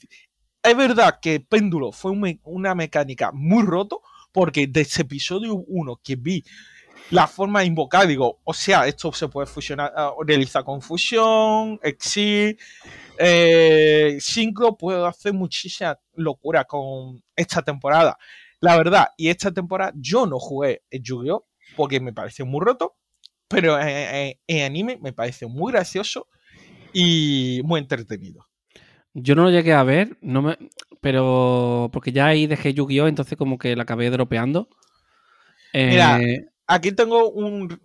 es verdad que Péndulo fue una mecánica muy roto, porque desde episodio 1 que vi la forma de invocar, digo, o sea, esto se puede fusionar, uh, realizar con fusión, exil, eh, puedo hacer muchísima locura con esta temporada. La verdad, y esta temporada yo no jugué en Yu-Gi-Oh! Porque me pareció muy roto, pero en, anime me pareció muy gracioso y muy entretenido. Yo no lo llegué a ver, no me, pero porque ya ahí dejé Yu-Gi-Oh! entonces como que la acabé dropeando. Mira, eh, aquí tengo un,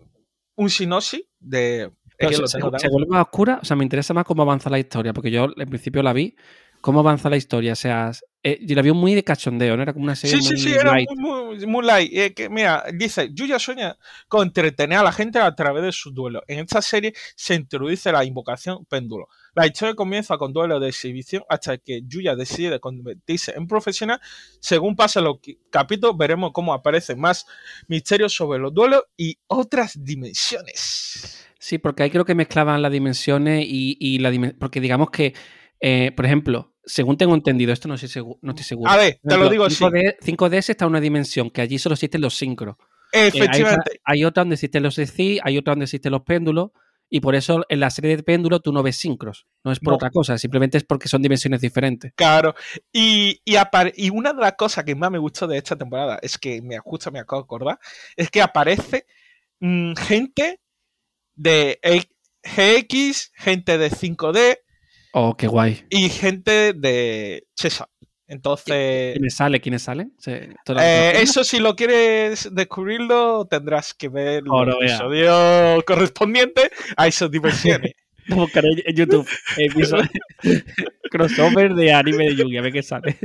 un sinopsis de... se, vuelve más oscura, o sea, me interesa más cómo avanza la historia, porque yo en principio la vi, cómo avanza la historia, o sea, eh, yo la vi muy de cachondeo, ¿no? Era como una serie sí, muy Sí, sí, era muy, muy, light. Eh, que, mira, dice, Yuya sueña con entretener a la gente a través de sus duelos. En esta serie se introduce la invocación péndulo. La historia comienza con duelos de exhibición hasta que Yuya decide convertirse en profesional. Según pasan los capítulos, veremos cómo aparecen más misterios sobre los duelos y otras dimensiones. Sí, porque ahí creo que mezclaban las dimensiones y, y la dimensión. Porque digamos que, eh, por ejemplo, según tengo entendido, esto no, estoy seguro, no estoy seguro. A ver, te lo digo así. 5DS está en una dimensión que allí solo existen los sincros. Efectivamente. hay, otra donde existen los ECI, hay otra donde existen los péndulos, y por eso en la serie de péndulos tú no ves sincros. No es por otra cosa, simplemente es porque son dimensiones diferentes. Claro. Y, y, una de las cosas que más me gustó de esta temporada es que me justo me acabo de acordar, es que aparece mm, gente de GX, gente de 5D, Oh, qué guay. Y gente de Chesa. Entonces. ¿Quiénes sale? ¿Quiénes salen? Eh, eso, si lo quieres descubrirlo, tendrás que ver el oh, episodio correspondiente a esas diversiones. Buscaré en YouTube crossover de anime de Yugi, a ver qué sale.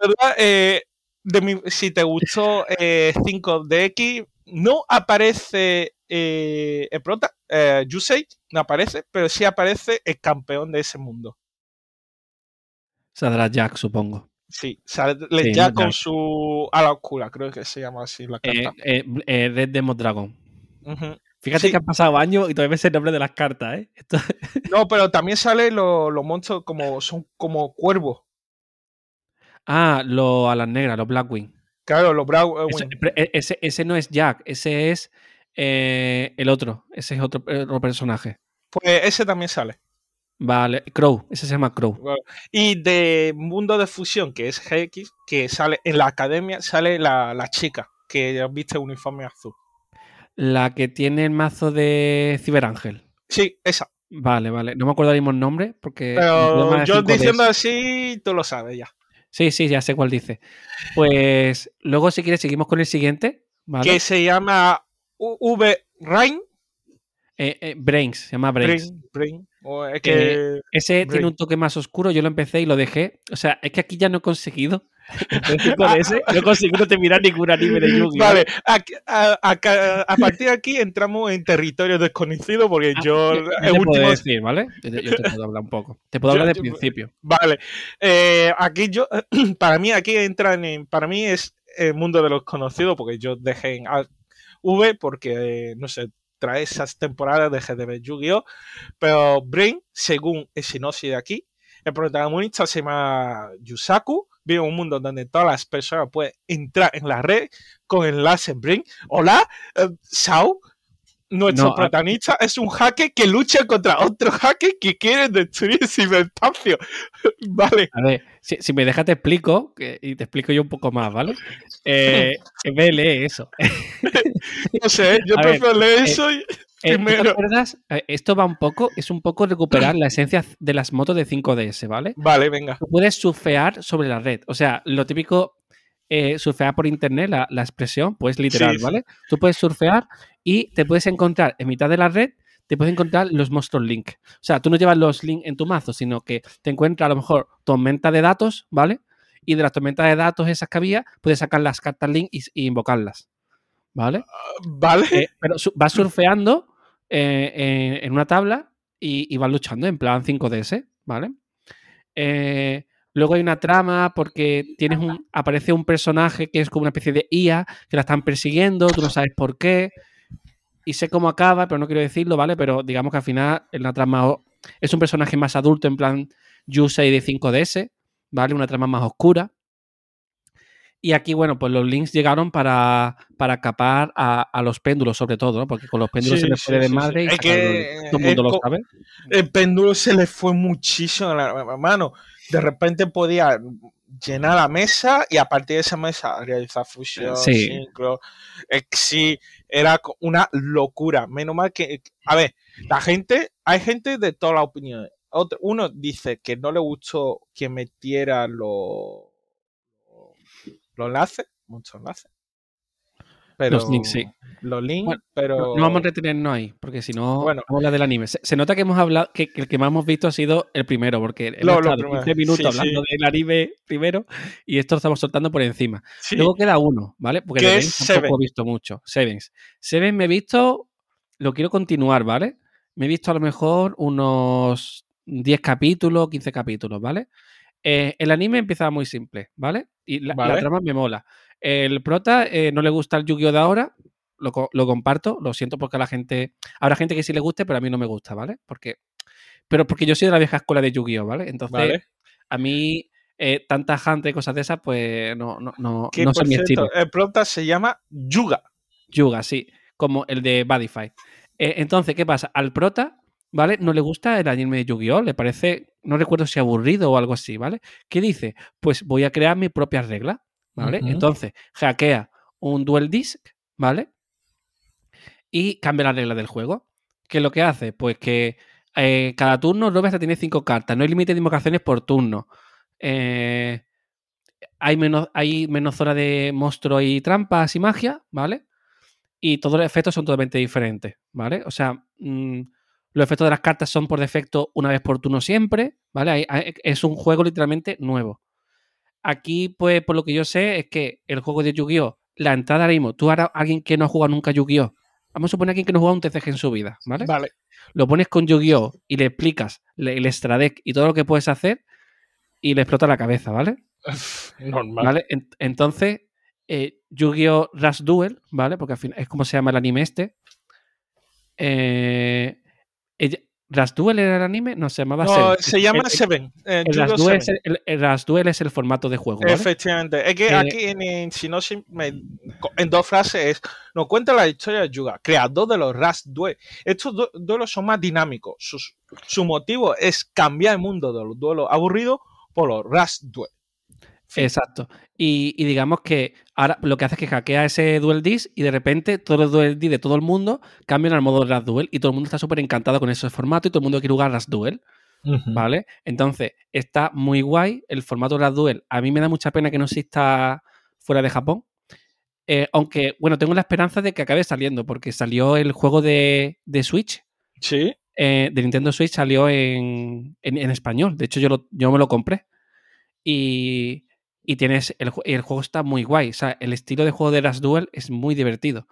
¿Verdad? Eh, si te gustó 5DX, eh, no aparece eh, el prota, eh, Yusei, no aparece, pero sí aparece el campeón de ese mundo. Saldrá Jack, supongo. Sí, sale Jack con su ala oscura, creo que se llama así la carta. Eh, eh, Red Demo Dragon. Fíjate que han pasado años y todavía ves el nombre de las cartas, ¿eh? no, pero también sale los monstruos como son como cuervos. Ah, los alas negras, los Blackwing. Claro, los Blackwing. Ese, ese, ese, no es Jack, ese es eh, el otro, ese es otro, personaje. Pues ese también sale. Vale, Crow, ese se llama Crow. Y de Mundo de Fusión, que es GX, que sale en la academia, sale la, chica que viste uniforme azul. La que tiene el mazo de Ciberángel. Sí, esa. Vale, vale. No me acuerdo mismo el nombre porque. Pero yo diciendo así, tú lo sabes ya. Sí, sí, ya sé cuál dice. Pues luego, si quieres, seguimos con el siguiente. Que se llama V. Rain. Eh, eh, Brains, se llama Brains. Brain, eh, ese tiene un toque más oscuro, yo lo empecé y lo dejé. O sea, es que aquí ya no he conseguido. ese, no he conseguido terminar ningún anime de Yu-Gi-Oh! Vale, a, partir de aquí entramos en territorio desconocido porque ah, yo. te puedo decir, ¿vale? Yo, te puedo hablar un poco. Te puedo hablar de principio. Vale. aquí yo. Para mí, aquí entran en. Para mí es el mundo de los conocidos porque yo dejé en V porque, no sé, trae esas temporadas de GDB Yu-Gi-Oh! Pero Brain, según el sinopsis de aquí, el protagonista se llama Yusaku, vive en un mundo donde todas las personas pueden entrar en la red con enlace Brain. Hola, eh, nuestro protagonista es un hacker que lucha contra otro hacker que quiere destruir el ciberespacio. vale. A ver, si, me dejas te explico y te explico yo un poco más, ¿vale? Eh, me lee eso. no sé, yo prefiero leer eh, eso y... Eh, primero. Eh, esto va un poco, es un poco recuperar la esencia de las motos de 5DS, ¿vale? Vale, venga. puedes surfear sobre la red. O sea, lo típico, surfear por internet, la, expresión, pues literal, ¿vale? Tú puedes surfear y te puedes encontrar en mitad de la red, te puedes encontrar los monstruos link. O sea, tú no llevas los links en tu mazo, sino que te encuentras a lo mejor tormenta de datos, ¿vale? Y de las tormentas de datos esas que había, puedes sacar las cartas link y, invocarlas. ¿Vale? Vale. Eh, pero vas surfeando eh, en una tabla y, y, vas luchando en plan 5DS, ¿vale? Eh, Luego hay una trama porque tienes un, aparece un personaje que es como una especie de IA que la están persiguiendo, tú no sabes por qué. Y sé cómo acaba, pero no quiero decirlo, ¿vale? Pero digamos que al final en la trama es un personaje más adulto, en plan Yusei de 5DS, ¿vale? Una trama más oscura. Y aquí, bueno, pues los links llegaron para, para capar a, los péndulos, sobre todo, ¿no? Porque con los péndulos se les fue de madre y todo el mundo lo sabe. El péndulo se le fue muchísimo a la mano de repente podía llenar la mesa y a partir de esa mesa realizar fusión, sí. sincro. sí, era una locura. Menos mal que, a ver, la gente, hay gente de todas las opiniones. Uno dice que no le gustó que metiera los, los enlaces, muchos enlaces. Pero, los links, sí. Los links, pero. No, vamos a retenernos ahí, porque si no, bueno, vamos a hablar del anime. Se, nota que hemos hablado, que, el que más hemos visto ha sido el primero, porque hemos estado 15 minutos hablando del anime primero y esto lo estamos soltando por encima. Luego queda uno, ¿vale? Porque ¿Qué es tampoco he visto mucho. Sevens. Sevens me he visto, lo quiero continuar, ¿vale? Me he visto a lo mejor unos 10 capítulos, 15 capítulos, ¿vale? Eh, el anime empieza muy simple, ¿vale? Y la, la trama me mola. El prota eh, no le gusta el Yu-Gi-Oh! de ahora, lo, comparto, lo siento porque a la gente. Habrá gente que sí le guste, pero a mí no me gusta, ¿vale? Porque. Pero porque yo soy de la vieja escuela de Yu-Gi-Oh! ¿vale? Entonces, a mí. Eh, tanta gente y cosas de esas, pues no, no, no, no son mi estilo. El prota se llama Yuga. Yuga, sí, como el de Badify. Eh, entonces, ¿qué pasa? Al prota, ¿vale? No le gusta el anime de Yu-Gi-Oh! Le parece, no recuerdo si aburrido o algo así, ¿vale? ¿Qué dice? Pues voy a crear mis propias reglas. ¿Vale? Entonces, hackea un dual disc, ¿vale? Y cambia la regla del juego. ¿Qué es lo que hace? Pues que eh, cada turno Robert tiene cinco cartas, no hay límite de invocaciones por turno. Eh, hay, menos, hay menos zona de monstruos y trampas y magia, ¿vale? Y todos los efectos son totalmente diferentes, ¿vale? O sea, mm, los efectos de las cartas son por defecto una vez por turno siempre, ¿vale? es un juego literalmente nuevo. Aquí, pues, por lo que yo sé, es que el juego de Yu-Gi-Oh! La entrada ahora mismo, tú ahora alguien que no ha jugado nunca Yu-Gi-Oh! Vamos a suponer a alguien que no ha jugado un TCG en su vida, ¿vale? Vale. Lo pones con Yu-Gi-Oh! y le explicas el extra deck y todo lo que puedes hacer y le explota la cabeza, ¿vale? Normal. ¿Vale? Entonces, eh, Yu-Gi-Oh! Rush Duel, ¿vale? Porque al final es como se llama el anime este. Eh, ¿Rasduel era el anime? No, se llamaba No, se llama Seven. Eh, el, Rasduel es el, el, es el, formato de juego. Efectivamente. Es que eh, aquí, en, si no, en dos frases, es, nos cuenta la historia de Yuga, creador de los Rasduel. Estos duelos son más dinámicos. su motivo es cambiar el mundo de los duelos aburridos por los Rasduel. Exacto. Y, digamos que ahora lo que hace es que hackea ese Duel Disc y de repente todos los Duel Disc de todo el mundo cambian al modo Ras Duel y todo el mundo está súper encantado con ese formato y todo el mundo quiere jugar Ras Duel. ¿Vale? Entonces, está muy guay el formato Ras Duel. A mí me da mucha pena que no exista fuera de Japón. Eh, aunque, bueno, tengo la esperanza de que acabe saliendo, porque salió el juego de, Switch. Sí. Eh, de Nintendo Switch salió en, en, español. De hecho, yo, yo me lo compré. Y, y tienes el, el, juego está muy guay. O sea, el estilo de juego de las Duel es muy divertido.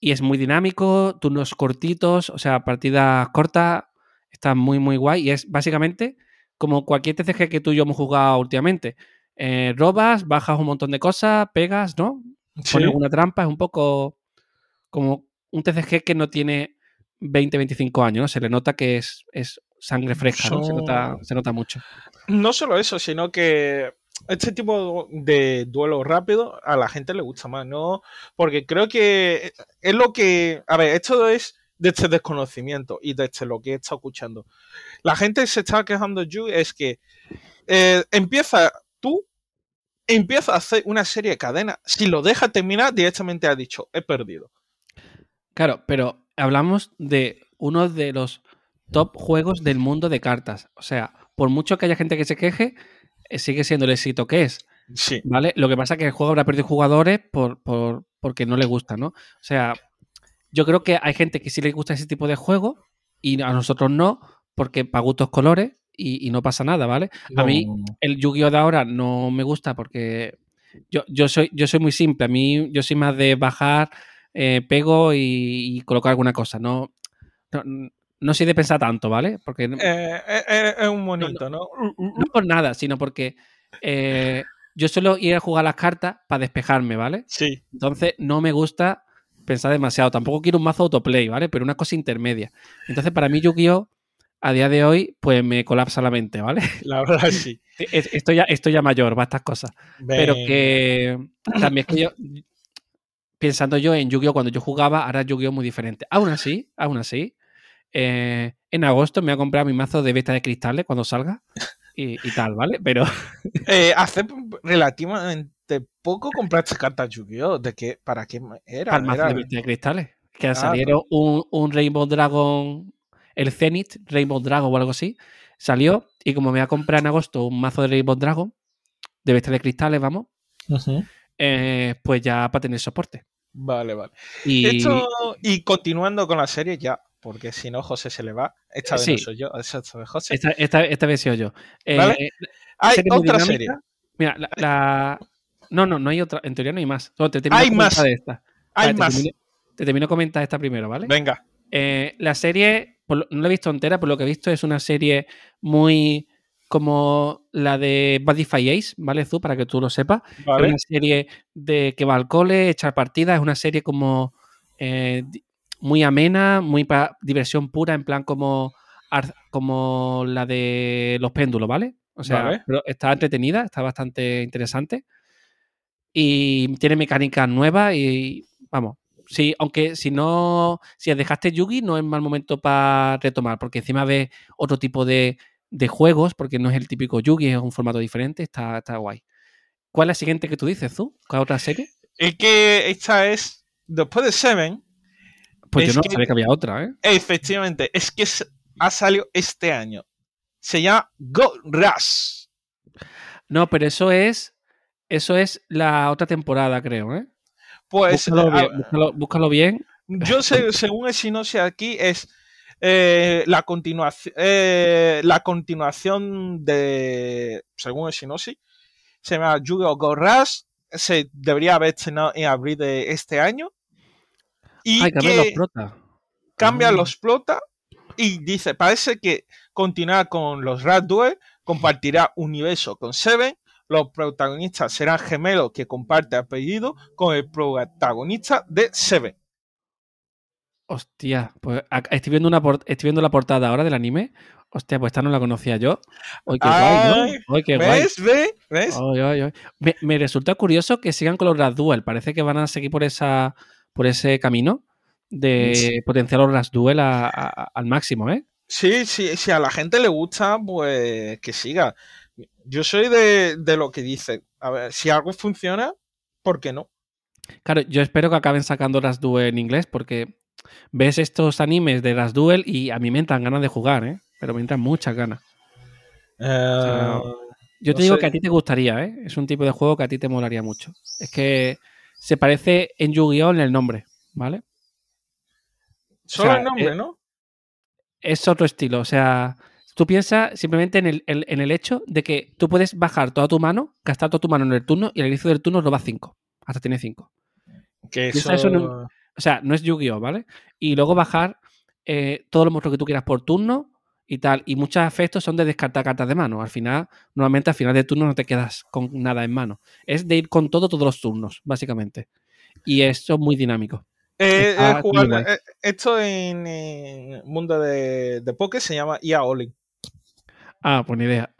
Y es muy dinámico, turnos cortitos, o sea, partida corta, está muy, muy guay. Y es básicamente como cualquier TCG que tú y yo hemos jugado últimamente. Eh, robas, bajas un montón de cosas, pegas, ¿no? Pones una trampa, es un poco como un TCG que no tiene 20, 25 años, ¿no? Se le nota que es, es sangre fresca, ¿no? Se nota, se nota mucho. No solo eso, sino que este tipo de duelo rápido a la gente le gusta más, ¿no? Porque creo que es lo que. A ver, esto es de este desconocimiento y de este lo que he estado escuchando. La gente se está quejando, Yu, es que eh, empieza tú, empieza a hacer una serie de cadenas. Si lo deja terminar, directamente ha dicho, he perdido. Claro, pero hablamos de uno de los top juegos del mundo de cartas. O sea, por mucho que haya gente que se queje, eh, sigue siendo el éxito que es. Sí. ¿Vale? Lo que pasa es que el juego habrá perdido jugadores por, porque no le gusta, ¿no? O sea, yo creo que hay gente que sí le gusta ese tipo de juego y a nosotros no, porque para gustos colores y, no pasa nada, ¿vale? A mí el Yu-Gi-Oh! de ahora no me gusta porque yo, yo, soy, yo soy muy simple. A mí yo soy más de bajar, eh, pego y, colocar alguna cosa. No, no, soy de pensar tanto, ¿vale? Porque eh, eh, es un monito, ¿no? No, por nada, sino porque yo suelo ir a jugar las cartas para despejarme, ¿vale? Sí. Entonces no me gusta pensar demasiado. Tampoco quiero un mazo autoplay, ¿vale? Pero una cosa intermedia. Entonces para mí Yu-Gi-Oh! a día de hoy, pues me colapsa la mente, ¿vale? La verdad, sí. Estoy ya, estoy ya mayor para estas cosas. Pero que también es que yo, pensando yo en Yu-Gi-Oh! cuando yo jugaba, ahora Yu-Gi-Oh! muy diferente. Aún así, aún así, eh, en agosto me voy a comprar mi mazo de beta de cristales cuando salga y, tal, ¿vale? Pero... Eh, hace relativamente poco compraste cartas Yu-Gi-Oh! ¿De qué? ¿Para qué era? Para el mazo de beta de cristales. Que ah, salieron un, un Rainbow Dragon el Zenith Rainbow Dragon o algo así, salió y como me voy a comprar en agosto un mazo de Rainbow Dragon, de bestia de cristales, vamos, eh, pues ya para tener soporte. Vale, vale. Y... y continuando con la serie ya, porque si no José se le va. Esta vez no soy yo, esta vez José. Esta, vez soy yo. Eh, ¿Vale? Hay otra serie. Mira, la, No, no, no hay otra. En teoría no hay más. hay más. De esta. Hay más. te termino de comentar esta primero, ¿vale? Venga. Eh, la serie no la he visto entera, pero lo que he visto es una serie muy como la de Badify Ace, ¿vale, Zu? Para que tú lo sepas. Es una serie de que va al cole, echar partidas, es una serie como eh, muy amena, muy para diversión pura, en plan como, como la de los péndulos, ¿vale? O sea, pero está entretenida, está bastante interesante. Y tiene mecánicas nuevas y, vamos, Sí, aunque si no, si dejaste Yugi, no es mal momento para retomar, porque encima ves otro tipo de, juegos, porque no es el típico Yugi, es un formato diferente, está, está guay. ¿Cuál es la siguiente que tú dices, tú? ¿Cuál otra serie? Es que esta es, después de Seven. Pues yo no sabía que había otra, ¿eh? Efectivamente, es que ha salido este año. Se llama Go Rush. No, pero eso es, eso es la otra temporada, creo, ¿eh? Pues. Búscalo bien. Yo sé, según el sinopsis aquí, es eh, la, continuación, eh, la continuación de. Según el sinopsis, se llama Yu-Gi-Oh! Go Se debería haber estrenado en abril de este año. Y cambia los prota. Cambia los prota. Y dice: parece que continuará con los Rat Duel, compartirá universo con Seven los protagonistas serán gemelos que comparten apellido con el protagonista de Seven. Hostia, pues estoy viendo, una estoy viendo la portada ahora del anime. Hostia, pues esta no la conocía yo. Hoy qué guay, ¿no? qué ¿Ves? ¿Ves? me, resulta curioso que sigan con los Ras Duel. Parece que van a seguir por esa por ese camino de potenciar los Ras Duel al máximo, ¿eh? Sí, sí, si a la gente le gusta, pues que siga. Yo soy de, lo que dice. A ver, si algo funciona, ¿por qué no? Claro, yo espero que acaben sacando las Duel en inglés porque ves estos animes de las Duel y a mí me entran ganas de jugar, ¿eh? Pero me entran muchas ganas. Eh, yo te digo que a ti te gustaría, ¿eh? Es un tipo de juego que a ti te molaría mucho. Es que se parece en Yu-Gi-Oh! en el nombre, ¿vale? Solo el nombre, eh, ¿no? Es otro estilo, o sea, Tú piensas simplemente en el, hecho de que tú puedes bajar toda tu mano, gastar toda tu mano en el turno y al inicio del turno roba 5. Hasta tiene 5. Que eso... o sea, no es Yu-Gi-Oh, ¿vale? Y luego bajar eh, todos los monstruos que tú quieras por turno y tal. Y muchos efectos son de descartar cartas de mano. Al final, normalmente al final de turno no te quedas con nada en mano. Es de ir con todo todos los turnos, básicamente. Y eso es muy dinámico. Eh, eh, esto en, el mundo de, de Poké se llama IA Olin. Ah, pues ni idea.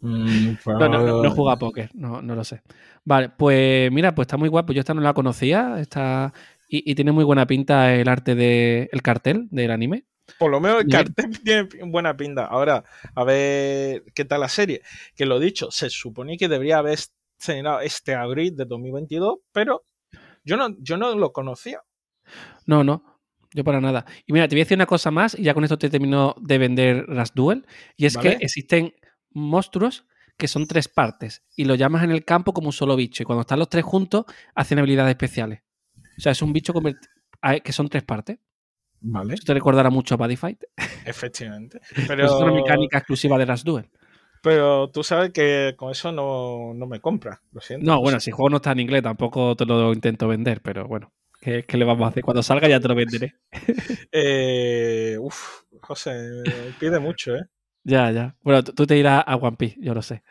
Mm, no, no, no, no juega a póker, no, no lo sé. Vale, pues mira, pues está muy guapo. Yo esta no la conocía, está y, tiene muy buena pinta el arte del el cartel del anime. Por lo menos el cartel tiene buena pinta. Ahora, a ver qué tal la serie. Que lo dicho, se supone que debería haber estrenado este abril de 2022, pero yo no, yo no lo conocía. No, no. Yo para nada. Y mira, te voy a decir una cosa más y ya con esto te termino de vender las Duel. Y es que existen monstruos que son tres partes y lo llamas en el campo como un solo bicho. Y cuando están los tres juntos, hacen habilidades especiales. O sea, es un bicho que son tres partes. Vale. Esto te recordará mucho a Buddy Fight. Efectivamente. Pero... es una mecánica exclusiva de las Duel. Pero tú sabes que con eso no, no me compras, lo siento. No, bueno, si el juego no está en inglés tampoco te lo intento vender, pero bueno, ¿qué, qué le vamos a hacer? Cuando salga ya te lo venderé. eh, uf, José, pide mucho, ¿eh? Ya, ya. Bueno, tú te irás a One Piece, yo lo sé.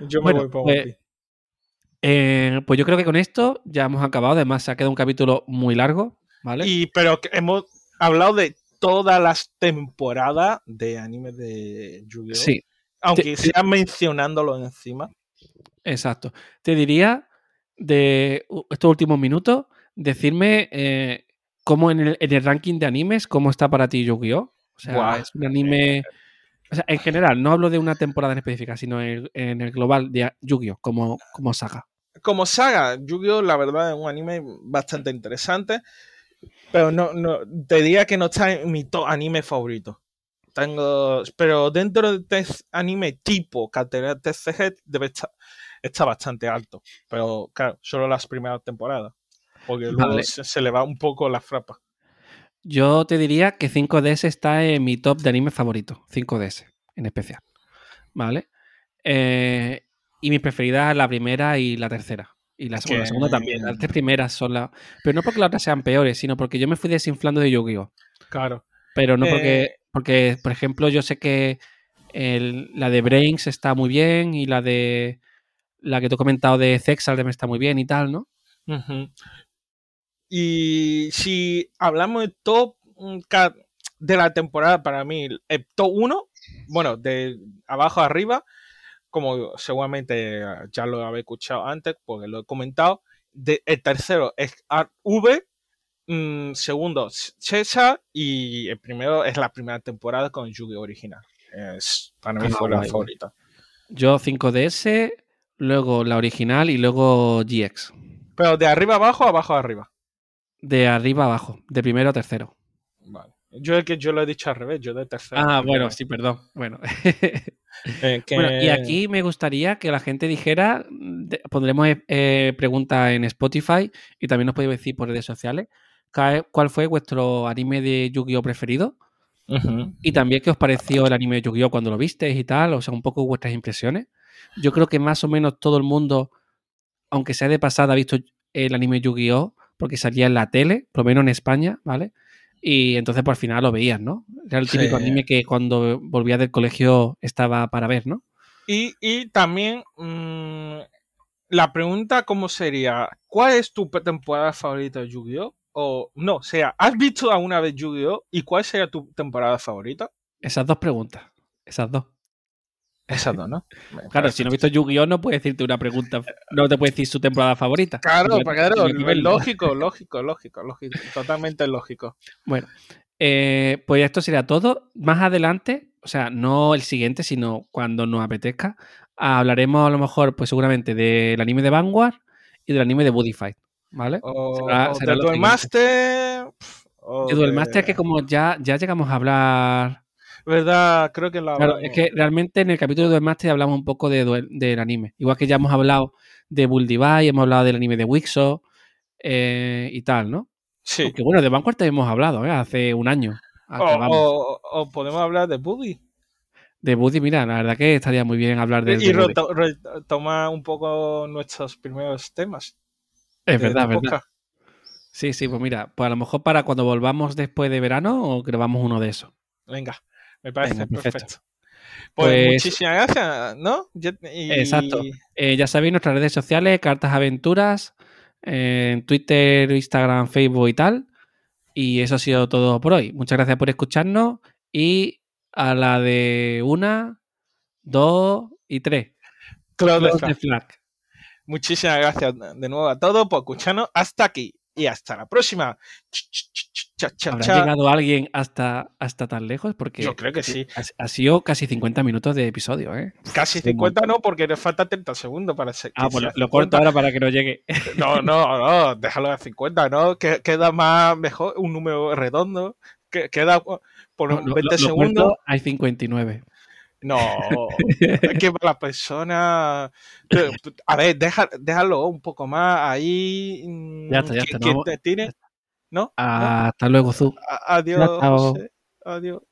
Yo me voy One pues, Piece. Eh, pues yo creo que con esto ya hemos acabado. Además, se ha quedado un capítulo muy largo, ¿vale? Y, pero hemos hablado de todas las temporadas de anime de Yu-Gi-Oh! Sí. Aunque sea mencionándolo encima. Exacto. Te diría de estos últimos minutos, decirme eh, cómo en el, en el, ranking de animes, cómo está para ti Yu-Gi-Oh! O sea, es un anime. O sea, en general, no hablo de una temporada en específica, sino en, en el global de Yu-Gi-Oh! Como, como saga. Como saga, Yu-Gi-Oh! la verdad es un anime bastante interesante. Pero no, no, te diría que no está en mi top anime favorito. Tengo. Pero dentro de anime tipo categoría TCG debe estar, está bastante alto. Pero claro, solo las primeras temporadas. Porque luego Vale. se, se le va un poco la frapa. Yo te diría que 5DS está en mi top de anime favorito. 5DS, en especial. ¿Vale? Eh, y mis preferidas la primera y la tercera. Y la, bueno, segunda también. Las tres primeras son las. Pero no porque las otras sean peores, sino porque yo me fui desinflando de Yu-Gi-Oh! Claro. Pero no porque. Eh. Porque, por ejemplo, yo sé que el- la de Brains está muy bien y la de. La que te he comentado de Zexal también está muy bien y tal, ¿no? Ujú. Y si hablamos de top mm, de la temporada, para mí, el top 1, bueno, de abajo a arriba, como seguramente eh, ya lo habéis escuchado antes, porque lo he comentado. de- el tercero es Art V, mm, segundo César y el primero es la primera temporada con Yugi original. Es, para mí Ah, fue la favorita. Yo 5DS, luego la original y luego GX. Pero de arriba abajo, abajo arriba. De arriba abajo, de primero a tercero. Yo es que yo lo he dicho al revés, yo de tercero. Ah, bueno, sí, perdón. Bueno. Eh, que- Bueno, y aquí me gustaría que la gente dijera, pondremos eh, preguntas en Spotify y también nos podéis decir por redes sociales cuál fue vuestro anime de Yu-Gi-Oh preferido y también qué os pareció el anime de Yu-Gi-Oh cuando lo visteis y tal, o sea, un poco vuestras impresiones. Yo creo que más o menos todo el mundo, aunque sea de pasada, ha visto el anime Yu-Gi-Oh porque salía en la tele, por lo menos en España, ¿vale? Y entonces por al final lo veías, ¿no? Era el típico Sí. anime que cuando volvías del colegio estaba para ver, ¿no? Y, y también mm, la pregunta, ¿cómo sería? ¿Cuál es tu temporada favorita de Yu-Gi-Oh? O no, o sea, ¿has visto alguna vez Yu-Gi-Oh? ¿Y cuál sería tu temporada favorita? Esas dos preguntas. Esas dos. Dos, ¿no? Claro, si no he visto Yu-Gi-Oh! no puede decirte una pregunta. No te puede decir su temporada favorita. Claro, Simplemente claro, lógico, lógico, lógico, lógico, totalmente lógico. Bueno, eh, pues esto sería todo. Más adelante, o sea, no el siguiente, sino cuando nos apetezca, hablaremos a lo mejor, pues seguramente del anime de Vanguard y del anime de Buddy Fight. ¿Vale? O, Será- o será de Duel. Master. o De Duel Master, que como ya, ya llegamos a hablar. ¿Verdad? Creo que la Claro, es que realmente en el capítulo de Master hablamos un poco de del anime. Igual que ya hemos hablado de Bull Divide, hemos hablado del anime de Wixo eh, y tal, ¿no? Sí. Aunque bueno, de Vanguard también hemos hablado, ¿eh? Hace un año. O, acabamos. o- o podemos hablar de Buddy. De Buddy, mira, la verdad que estaría muy bien hablar de, y de retomar un poco nuestros primeros temas. Es de- verdad, de verdad. Sí, sí, pues mira, pues a lo mejor para cuando volvamos después de verano o grabamos uno de esos. Venga, me parece Venga, perfecto. perfecto. Pues, Pues- muchísimas gracias, ¿no? Y- Exacto. Eh, ya sabéis, nuestras redes sociales, Cartas Aventuras, eh, en Twitter, Instagram, Facebook y tal. Y eso ha sido todo por hoy. Muchas gracias por escucharnos y a la de una, dos y tres. Close the Close flag. Muchísimas gracias de nuevo a todos por escucharnos hasta aquí. Y hasta la próxima. Ch, ch, ch, ch, cha, cha, ¿Habrá cha. llegado alguien hasta, hasta tan lejos? Porque Yo creo que sí. ha, ha sido casi 50 minutos de episodio, ¿eh? Casi Sí, un 50 no, porque nos falta 30 segundos para ser. Ah, pues lo, sea lo 50. corto ahora para que no llegue. No, no, no, déjalo a 50, ¿no? Que, queda más mejor, un número redondo. Que, queda por No, no, 20 lo- lo segundos. hay 59. No, es que la persona. A ver, deja- déjalo un poco más ahí. mm, Ya está, ya que- está, que no, te tire. ¿No? Hasta luego, Zu. Adiós. Adiós.